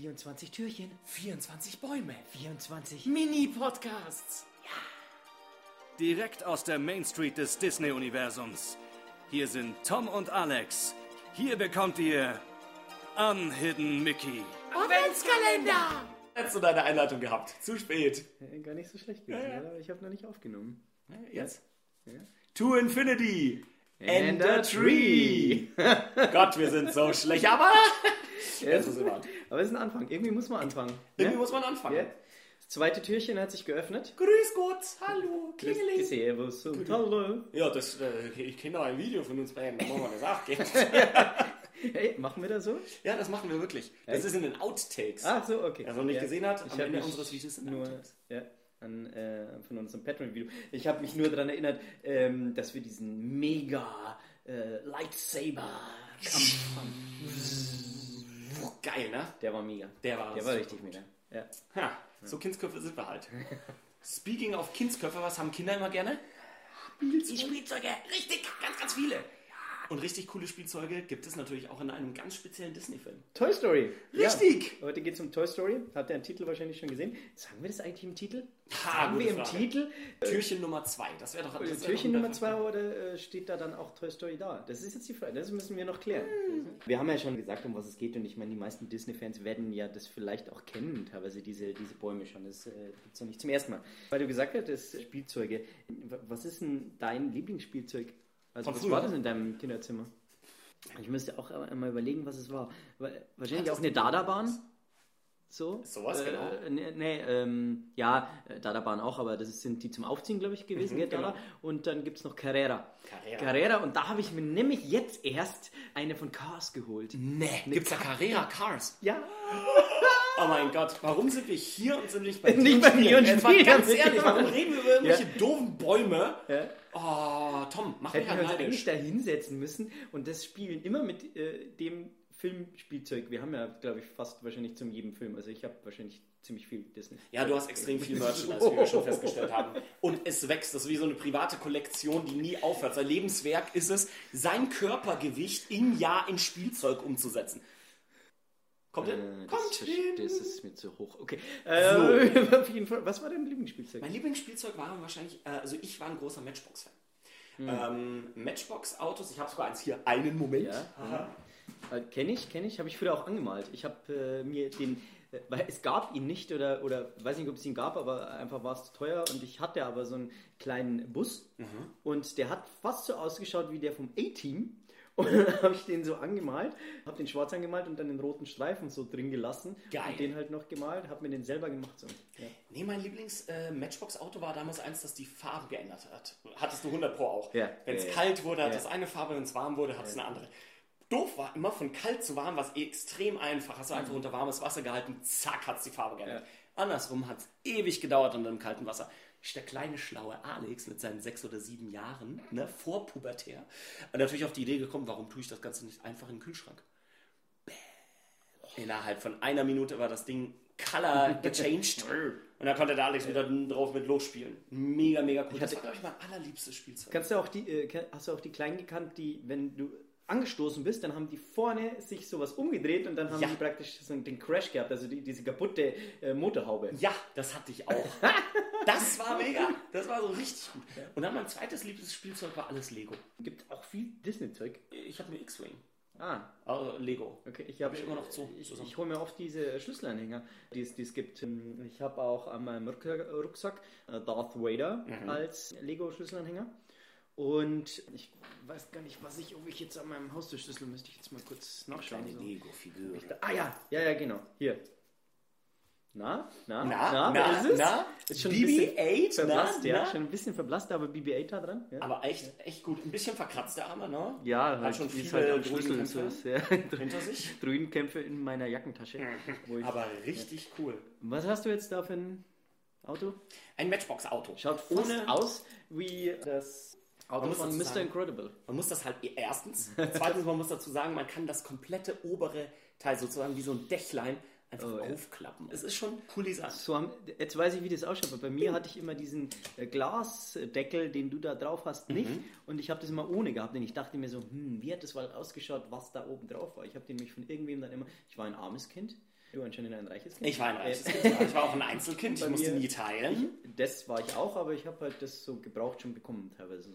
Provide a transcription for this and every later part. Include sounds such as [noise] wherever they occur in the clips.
24 Türchen, 24 Bäume. 24 Mini-Podcasts. Direkt aus der Main Street des Disney-Universums. Hier sind Tom und Alex. Hier bekommt ihr Unhidden Mickey. Adventskalender! Hättest du deine Einleitung gehabt? Zu spät. Äh, Gar nicht so schlecht gewesen, Ja, ja. aber ich habe noch nicht aufgenommen. Jetzt? Ja. To Infinity. And a tree. Gott, wir sind so schlecht, aber [laughs] Jetzt ist immer. Aber es ist ein Anfang. Irgendwie muss man anfangen. irgendwie Ja? muss man anfangen. Ja. Das zweite Türchen hat sich geöffnet. Grüß Gott, hallo, Klingeling. Servus und hallo. Ja, das, äh, ich kenne noch ein Video von uns beiden, da machen wir das auch. gell? Hey, machen wir das so? ja, das machen wir wirklich. Das ist in den Outtakes. Ach so, okay. Wer es noch nicht Ja. gesehen hat, ich am Ende unseres Videos sind nur Outtakes. ja, an, äh, von unserem Patreon-Video. Ich habe mich nur daran erinnert, ähm, dass wir diesen mega äh, Lightsaber-Kampf haben. Geil, ne? Der war mega. Der war Der war richtig mega. Ja. Ha, so Kindsköpfe sind wir halt. Speaking of Kindsköpfe, was haben Kinder immer gerne? Die Spielzeuge. Richtig, ganz, ganz viele. Und richtig coole Spielzeuge gibt es natürlich auch in einem ganz speziellen Disney-Film. Toy Story. Richtig. Ja. Heute geht es um Toy Story. Habt ihr den Titel wahrscheinlich schon gesehen? Sagen wir das eigentlich im Titel? Ha, Sagen wir im Frage. Titel? Türchen Nummer zwei. Das wäre doch das wär doch Türchen Nummer zwei perfekter- oder äh, steht da dann auch Toy Story da? Das ist jetzt die Frage, das müssen wir noch klären. Wir haben ja schon gesagt, um was es geht und ich meine, die meisten Disney-Fans werden ja das vielleicht auch kennen, teilweise diese, diese Bäume schon. Das äh, gibt es ja nicht zum ersten Mal. Weil du gesagt hast, Spielzeuge. Was ist denn dein Lieblingsspielzeug? Also Von was früher? war das in deinem Kinderzimmer? Ich müsste auch einmal überlegen, was es war. Wahrscheinlich Hattest auch eine? Dada-Bahn. So? Sowas, genau. Äh, nee, nee ähm, ja, äh, Dada-Bahn auch, aber das sind die zum Aufziehen, glaube ich, gewesen, Dada. genau. Und dann gibt es noch Carrera. Carrera. Carrera, und da habe ich mir nämlich jetzt erst eine von Cars geholt. Nee, gibt's da Carrera Cars? Ja. [laughs] Oh mein Gott, warum sind wir hier und sind nicht bei Nicht dir bei mir und Jetzt mal ganz ehrlich, warum [laughs] reden wir über irgendwelche Ja. doofen Bäume? Ja. Oh, Tom, mach mich Hätten ja wir uns eigentlich da hinsetzen müssen und das spielen immer mit äh, dem Filmspielzeug. Wir haben ja, glaube ich, fast wahrscheinlich zum jedem Film. Also ich habe wahrscheinlich ziemlich viel Disney. Ja, du hast extrem viel [laughs] Merchandise, wie wir schon festgestellt haben. Und es wächst. Das ist wie so eine private Kollektion, die nie aufhört. Sein Lebenswerk ist es, sein Körpergewicht im Jahr in Spielzeug umzusetzen. Kommt hin? Äh, Kommt das, hin! das ist mir zu hoch. Okay. Äh, [laughs] [laughs] Fall. Was war dein Lieblingsspielzeug? Mein Lieblingsspielzeug war wahrscheinlich, äh, also ich war ein großer Matchbox-Fan. Hm. Ähm, Matchbox-Autos, ich habe sogar eins hier, einen Moment. Ja. Äh, Kenne ich, kenne ich, habe ich früher auch angemalt. Ich habe äh, mir den, äh, weil es gab ihn nicht oder, oder weiß nicht, ob es ihn gab, aber einfach war es zu teuer und ich hatte aber so einen kleinen Bus und der hat fast so ausgeschaut wie der vom A-Team. Und dann [laughs] habe ich den so angemalt, habe den schwarz angemalt und dann den roten Streifen so drin gelassen. Geil. Und den halt noch gemalt, habe mir den selber gemacht. So. Ja. Nee, mein Lieblings-Matchbox-Auto war damals eins, das die Farbe geändert hat. Hattest du 100 Pro auch. Ja. Wenn es Ja, kalt wurde, hat es eine Farbe, wenn es warm wurde, hat es eine andere. Doof war immer von kalt zu warm, was extrem einfach. Hast du einfach unter warmes Wasser gehalten, zack, hat es die Farbe geändert. Andersrum hat es ewig gedauert unter dem kalten Wasser. Ist der kleine schlaue Alex mit seinen sechs oder sieben Jahren, ne, vorpubertär, und natürlich auf die Idee gekommen, warum tue ich das Ganze nicht einfach in den Kühlschrank? Bäh. Innerhalb von einer Minute war das Ding color [laughs] gechanged. und dann konnte der Alex wieder drauf mit losspielen. Mega, mega cool. Das war, glaube ich, mein allerliebstes Spielzeug. Kannst du auch die, äh, hast du auch die kleinen gekannt, die, wenn du angestoßen bist, dann haben die vorne sich sowas umgedreht und dann haben Ja. die praktisch so den Crash gehabt, also die, diese kaputte äh, Motorhaube. Ja, das hatte ich auch. [laughs] Das war mega. Das war so richtig gut. Und dann mein zweites liebstes Spielzeug war alles Lego. Gibt auch viel Disney-Zeug. Ich habe mir X-Wing. Ah, Also Lego. okay. Ich habe ich immer noch zu- Ich, ich hole mir oft diese Schlüsselanhänger, die es, die es gibt. Ähm, Ich habe auch an meinem Rucksack, Rucksack äh, Darth Vader Mhm. als Lego-Schlüsselanhänger. Und ich weiß gar nicht, was ich, ob ich jetzt an meinem Haustürschlüssel müsste ich jetzt mal kurz nachschauen. Kleine So. Lego-Figur. Ah ja, ja, ja, genau. Hier. Na, na, Na, wer na, ist es? na? Ist schon ein bisschen BB-8, verblasst, na, ja. na? Schon ein bisschen verblasst, aber BB-8 da dran. Ja, Aber echt, echt gut. Ein bisschen verkratzte Arme, ne? ja Hat schon wie es viele am Schlüssel so Druidenkämpfe ist. Ja. [laughs] hinter sich. [laughs] Druidenkämpfe in meiner Jackentasche. ich, Aber richtig cool. was hast du jetzt da für ein Auto? Ein Matchbox-Auto. Schaut fast Ohne- aus wie das Auto Man muss von Mr. sagen- Incredible. Man muss das halt erstens. [laughs] Zweitens, man muss dazu sagen, man kann das komplette obere Teil sozusagen wie so ein Dächlein einfach Oh, ja. aufklappen. Es ist schon cool Design. So haben, jetzt weiß ich, wie das ausschaut. aber Bei mir hatte ich immer diesen äh, Glasdeckel, den du da drauf hast, nicht. Mhm. Und ich habe das immer ohne gehabt. Und ich dachte mir so, hm, wie hat das wohl ausgeschaut, was da oben drauf war? Ich habe den nämlich von irgendwem dann immer. Ich war ein armes Kind. Du anscheinend ein reiches Kind. Ich war ein reiches Äh, [laughs] Kind. ja. Ich war auch ein Einzelkind. Ich musste mir- nie teilen. Das war ich auch, aber ich habe halt das so gebraucht schon bekommen, teilweise so.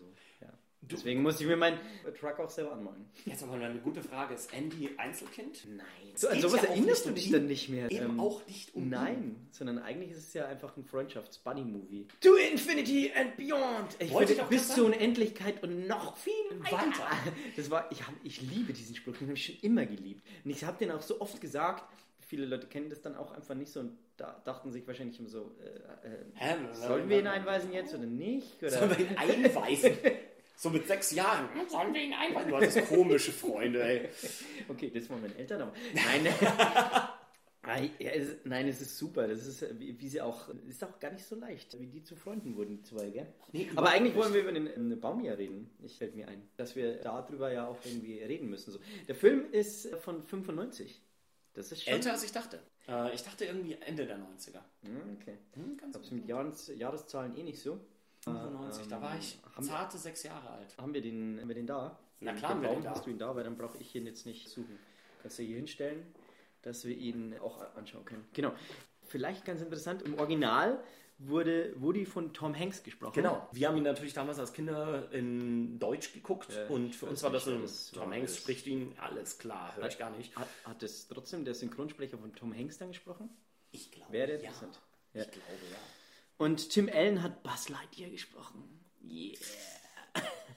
Deswegen musste ich mir meinen Truck auch selber anmalen. Jetzt aber eine gute Frage. Ist Andy Einzelkind? Nein. So, an geht sowas ja erinnerst du um dich ihn. dann nicht mehr. Eben Ähm, auch nicht um ihn. Nein, sondern eigentlich ist es ja einfach ein Freundschafts-Buddy-Movie. To Infinity and Beyond! Ich Wollte finde, ich bis zur Unendlichkeit und noch viel weiter. Weiter. [laughs] Das war, ich, hab, ich liebe diesen Spruch, den habe ich schon immer geliebt. Und ich habe den auch so oft gesagt, viele Leute kennen das dann auch einfach nicht so und da dachten sich wahrscheinlich immer so, äh, äh, Hä? sollen wir ihn einweisen jetzt oder nicht? Oder? Sollen wir ihn einweisen? [laughs] So mit sechs Jahren. Sollen wir ihn einweisen? Du hattest komische Freunde, ey. [laughs] Okay, das waren meine Eltern, aber nein. [laughs] Nein, es, ist- nein, es ist super. Das ist, wie, sie auch, ist auch gar nicht so leicht, wie die zu Freunden wurden, die zwei, gell? Nee, Aber eigentlich wollen wir über den, Baum ja reden. Ich fällt mir ein, dass wir darüber ja auch irgendwie reden müssen. So. Der Film ist von 95. Das ist schon. Älter als ich dachte. Äh, ich dachte irgendwie Ende der 90er. Hm, Okay. Hm, Ich ganz hab's mit Jahres, Jahreszahlen eh nicht so. 95, da war ich haben, zarte sechs Jahre alt. haben wir den, haben wir den da? Na klar haben wir Warum den da. hast du ihn da? Weil dann brauche ich ihn jetzt nicht suchen. Kannst du hier hinstellen, dass wir ihn auch anschauen können. Genau. Vielleicht ganz interessant, im Original wurde Woody von Tom Hanks gesprochen. Genau. Wir haben ihn natürlich damals als Kinder in Deutsch geguckt Ja, und für uns war das so, Tom Hanks das- spricht ihn, alles klar, höre ich gar nicht. Hat, hat es trotzdem der Synchronsprecher von Tom Hanks dann gesprochen? Ich glaube, Wäre ja. interessant. Ja. Ich glaube, ja. Und Tim Allen hat Buzz Lightyear gesprochen. Yeah.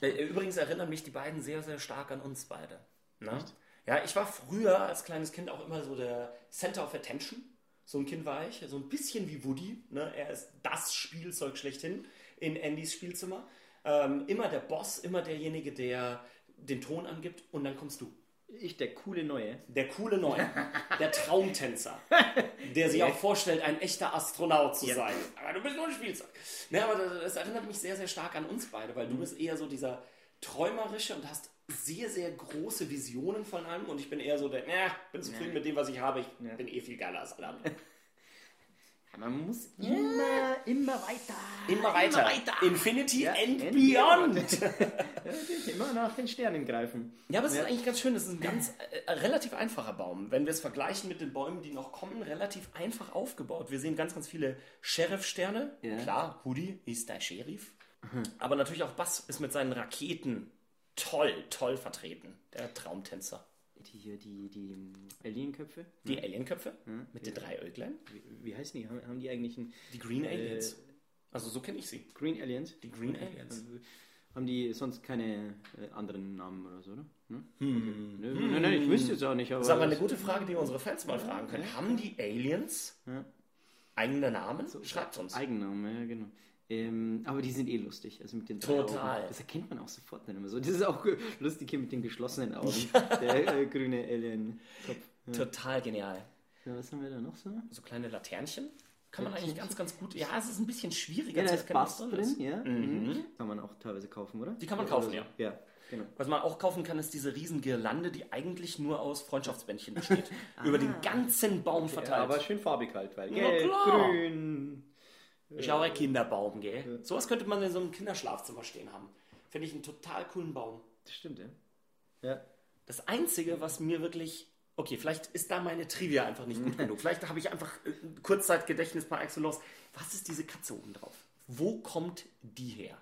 [laughs] Übrigens erinnern mich die beiden sehr, sehr stark an uns beide. Ne? Ja, ich war früher als kleines Kind auch immer so der Center of Attention. So ein Kind war ich, so ein bisschen wie Woody. Ne? Er ist das Spielzeug schlechthin in Andys Spielzimmer. Ähm, immer der Boss, immer derjenige, der den Ton angibt und dann kommst du. Ich, der coole Neue. Der coole Neue, der Traumtänzer, [laughs] der sich auch vorstellt, ein echter Astronaut zu sein. Aber du bist nur ein Spielzeug. Ne, aber das, erinnert mich sehr, sehr stark an uns beide, weil du bist eher so dieser träumerische und hast sehr, sehr große Visionen von allem. Und ich bin eher so der, ne, bin zufrieden mit dem, was ich habe, ich bin eh viel geiler als alle anderen. [laughs] Man muss immer, immer weiter. Immer weiter. Infinity Ja, and and Beyond. [laughs] Natürlich, immer nach den Sternen greifen. Ja, aber es ist eigentlich ganz schön. Das ist ein ganz äh, relativ einfacher Baum. Wenn wir es vergleichen mit den Bäumen, die noch kommen, relativ einfach aufgebaut. Wir sehen ganz, ganz viele Sheriff-Sterne. Ja. Klar, Hoodie ist der Sheriff. Aber natürlich auch Bass ist mit seinen Raketen toll, toll vertreten. Der Traumtänzer. Die hier, die, die Alienköpfe. Die Alienköpfe mit den drei Äuglein. Wie, wie heißen die? Haben, haben die eigentlich einen Die Green Aliens. also so kenne ich sie. Green Aliens? Die Green Aliens. Also, Haben die sonst keine äh, anderen Namen oder so, oder? Ne? Hm. Nö, Nein, nein, ich wüsste es auch nicht. Aber Das ist aber eine gute Frage, die wir unsere Fans mal fragen können. Haben die Aliens Ja. eigene Namen? Schreibt uns. Eigennamen, ja, genau. Ähm, aber die sind eh lustig. Also mit den Total. Augen. Das erkennt man auch sofort dann immer so. Das ist auch lustig hier mit den geschlossenen Augen. Der äh, grüne Alien-Kopf. Ja. Total genial. Ja, was haben wir da noch so? So kleine Laternchen. Kann man eigentlich ganz, ganz gut. Ja, es ist ein bisschen schwieriger Ja, da ist Bass drin ja. Mhm. Kann man auch teilweise kaufen, oder? Die kann man Oder kaufen, so. ja. Ja, genau. Was man auch kaufen kann, ist diese riesen Girlande, die eigentlich nur aus Freundschaftsbändchen besteht. [laughs] Über den ganzen Baum Ja, verteilt. aber schön farbig halt, weil gelb, klar. Ich auch ein Kinderbaum, gell? Sowas könnte man in so einem Kinderschlafzimmer stehen haben. Finde ich einen total coolen Baum. Das stimmt, ja. Ja. Das Einzige, was mir wirklich. Okay, vielleicht ist da meine Trivia einfach nicht gut [laughs] genug. Vielleicht habe ich einfach äh, Kurzzeitgedächtnis par excellence. Was ist diese Katze oben drauf? Wo kommt die her?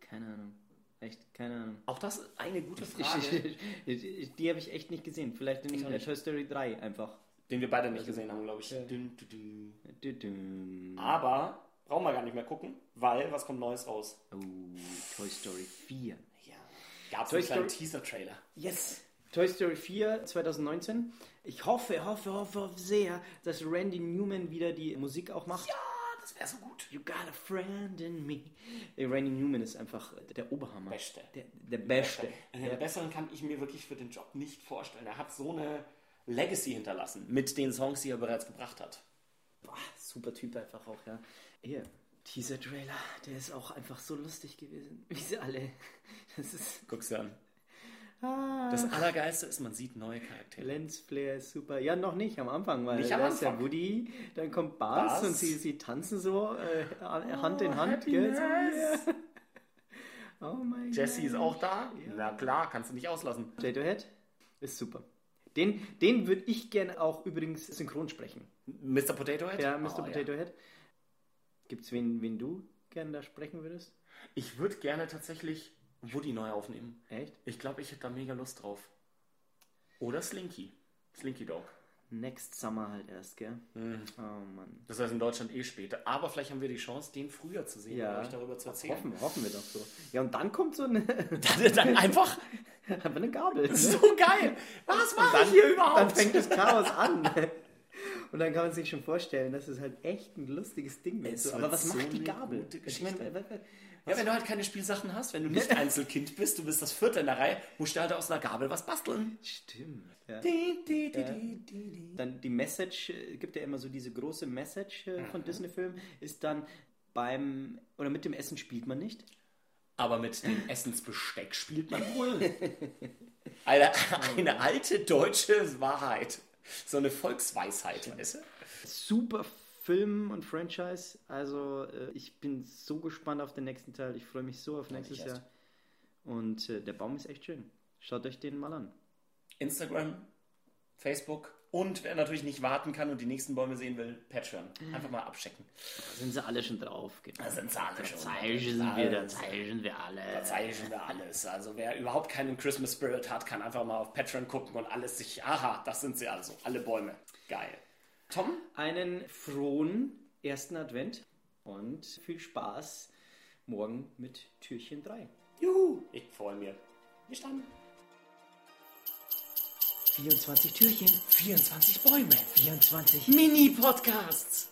Keine Ahnung. Echt, keine Ahnung. Auch das ist eine gute Frage, [laughs] die habe ich echt nicht gesehen. Vielleicht in auch äh, nicht. Toy Story 3 einfach. den wir beide nicht gesehen haben, glaube ich. Ja. Dün, dün, dün. Aber brauchen wir gar nicht mehr gucken, weil was kommt Neues raus? Oh, Toy Story 4. Ja. Gab es einen Teaser-Trailer? Yes! Toy Story 4 2019. Ich hoffe, hoffe, hoffe, hoffe sehr, dass Randy Newman wieder die Musik auch macht. Ja, das wäre so gut. You got a friend in me. Randy Newman ist einfach der Oberhammer. Beste. Der, der Beste. Einen Der, besseren kann ich mir wirklich für den Job nicht vorstellen. Er hat so eine Legacy hinterlassen mit den Songs, die er bereits gebracht hat. boah, super Typ einfach auch, ja. Hier, Teaser-Trailer, der ist auch einfach so lustig gewesen. [laughs] Wie sie alle. Das ist. Guck's dir an. Ah, Das Allergeilste ist, man sieht neue Charaktere. Lensflare ist super. Ja, noch nicht am Anfang, weil Nicht am da ist ja Anfang. Woody, dann kommt Buzz. und sie, sie tanzen so äh, Hand in Hand. Gell? So, ja. [laughs] Oh mein Jessie ist auch da? Na klar, kannst du nicht auslassen. J2Head ist super. Den, den würde ich gerne auch übrigens synchron sprechen. Mr. Potato Head? Ja, Mr. Oh, Potato Head. Gibt es wen, wen du gerne da sprechen würdest? Ich würde gerne tatsächlich Woody neu aufnehmen. Echt? Ich glaube, ich hätte da mega Lust drauf. Oder Slinky. Slinky Dog. Next Summer halt erst, gell? Mhm. Oh Mann. Das heißt in Deutschland eh später. Aber vielleicht haben wir die Chance, den früher zu sehen Ja. und euch darüber zu erzählen. Hoffen, hoffen wir doch so. Ja, und dann kommt so eine, [laughs] Dann, dann einfach [laughs] einfach eine Gabel. so geil. Was mache ich hier überhaupt? dann fängt das Chaos an. Und dann kann man sich schon vorstellen, das ist halt echt ein lustiges Ding. wird. Es So, aber was so macht die Gabel? Ich meine, ja, wenn du halt keine Spielsachen hast, wenn du nicht Einzelkind bist, du bist das vierte in der Reihe, musst du halt aus einer Gabel was basteln. Stimmt. Ja. Di, di, di, di, di, di. Dann die Message, äh, gibt ja immer so diese große Message äh, Mhm. von Disney-Filmen, ist dann beim, oder mit dem Essen spielt man nicht. Aber mit dem [laughs] Essensbesteck spielt man wohl. [laughs] Eine, eine alte deutsche Wahrheit. So eine Volksweisheit, weißt du? Super Film und Franchise. Also äh, ich bin so gespannt auf den nächsten Teil. Ich freue mich so auf nächstes. Jahr. Und äh, der Baum ist echt schön. Schaut euch den mal an. Instagram, Facebook und wer natürlich nicht warten kann und die nächsten Bäume sehen will, Patreon. Einfach mal abchecken. Da sind sie alle schon drauf. Genau. Da sind sie alle schon. Zeichnen Da wir, da zeichnen wir alle. Da zeichnen wir alles. Also wer überhaupt keinen Christmas Spirit hat, kann einfach mal auf Patreon gucken und alles sich, aha, das sind sie also, alle Bäume. Geil. Tom, Einen frohen ersten Advent und viel Spaß morgen mit Türchen 3. juhu, ich freue mich. Bis dann. 24 Türchen, 24 Bäume. 24 Mini-Podcasts.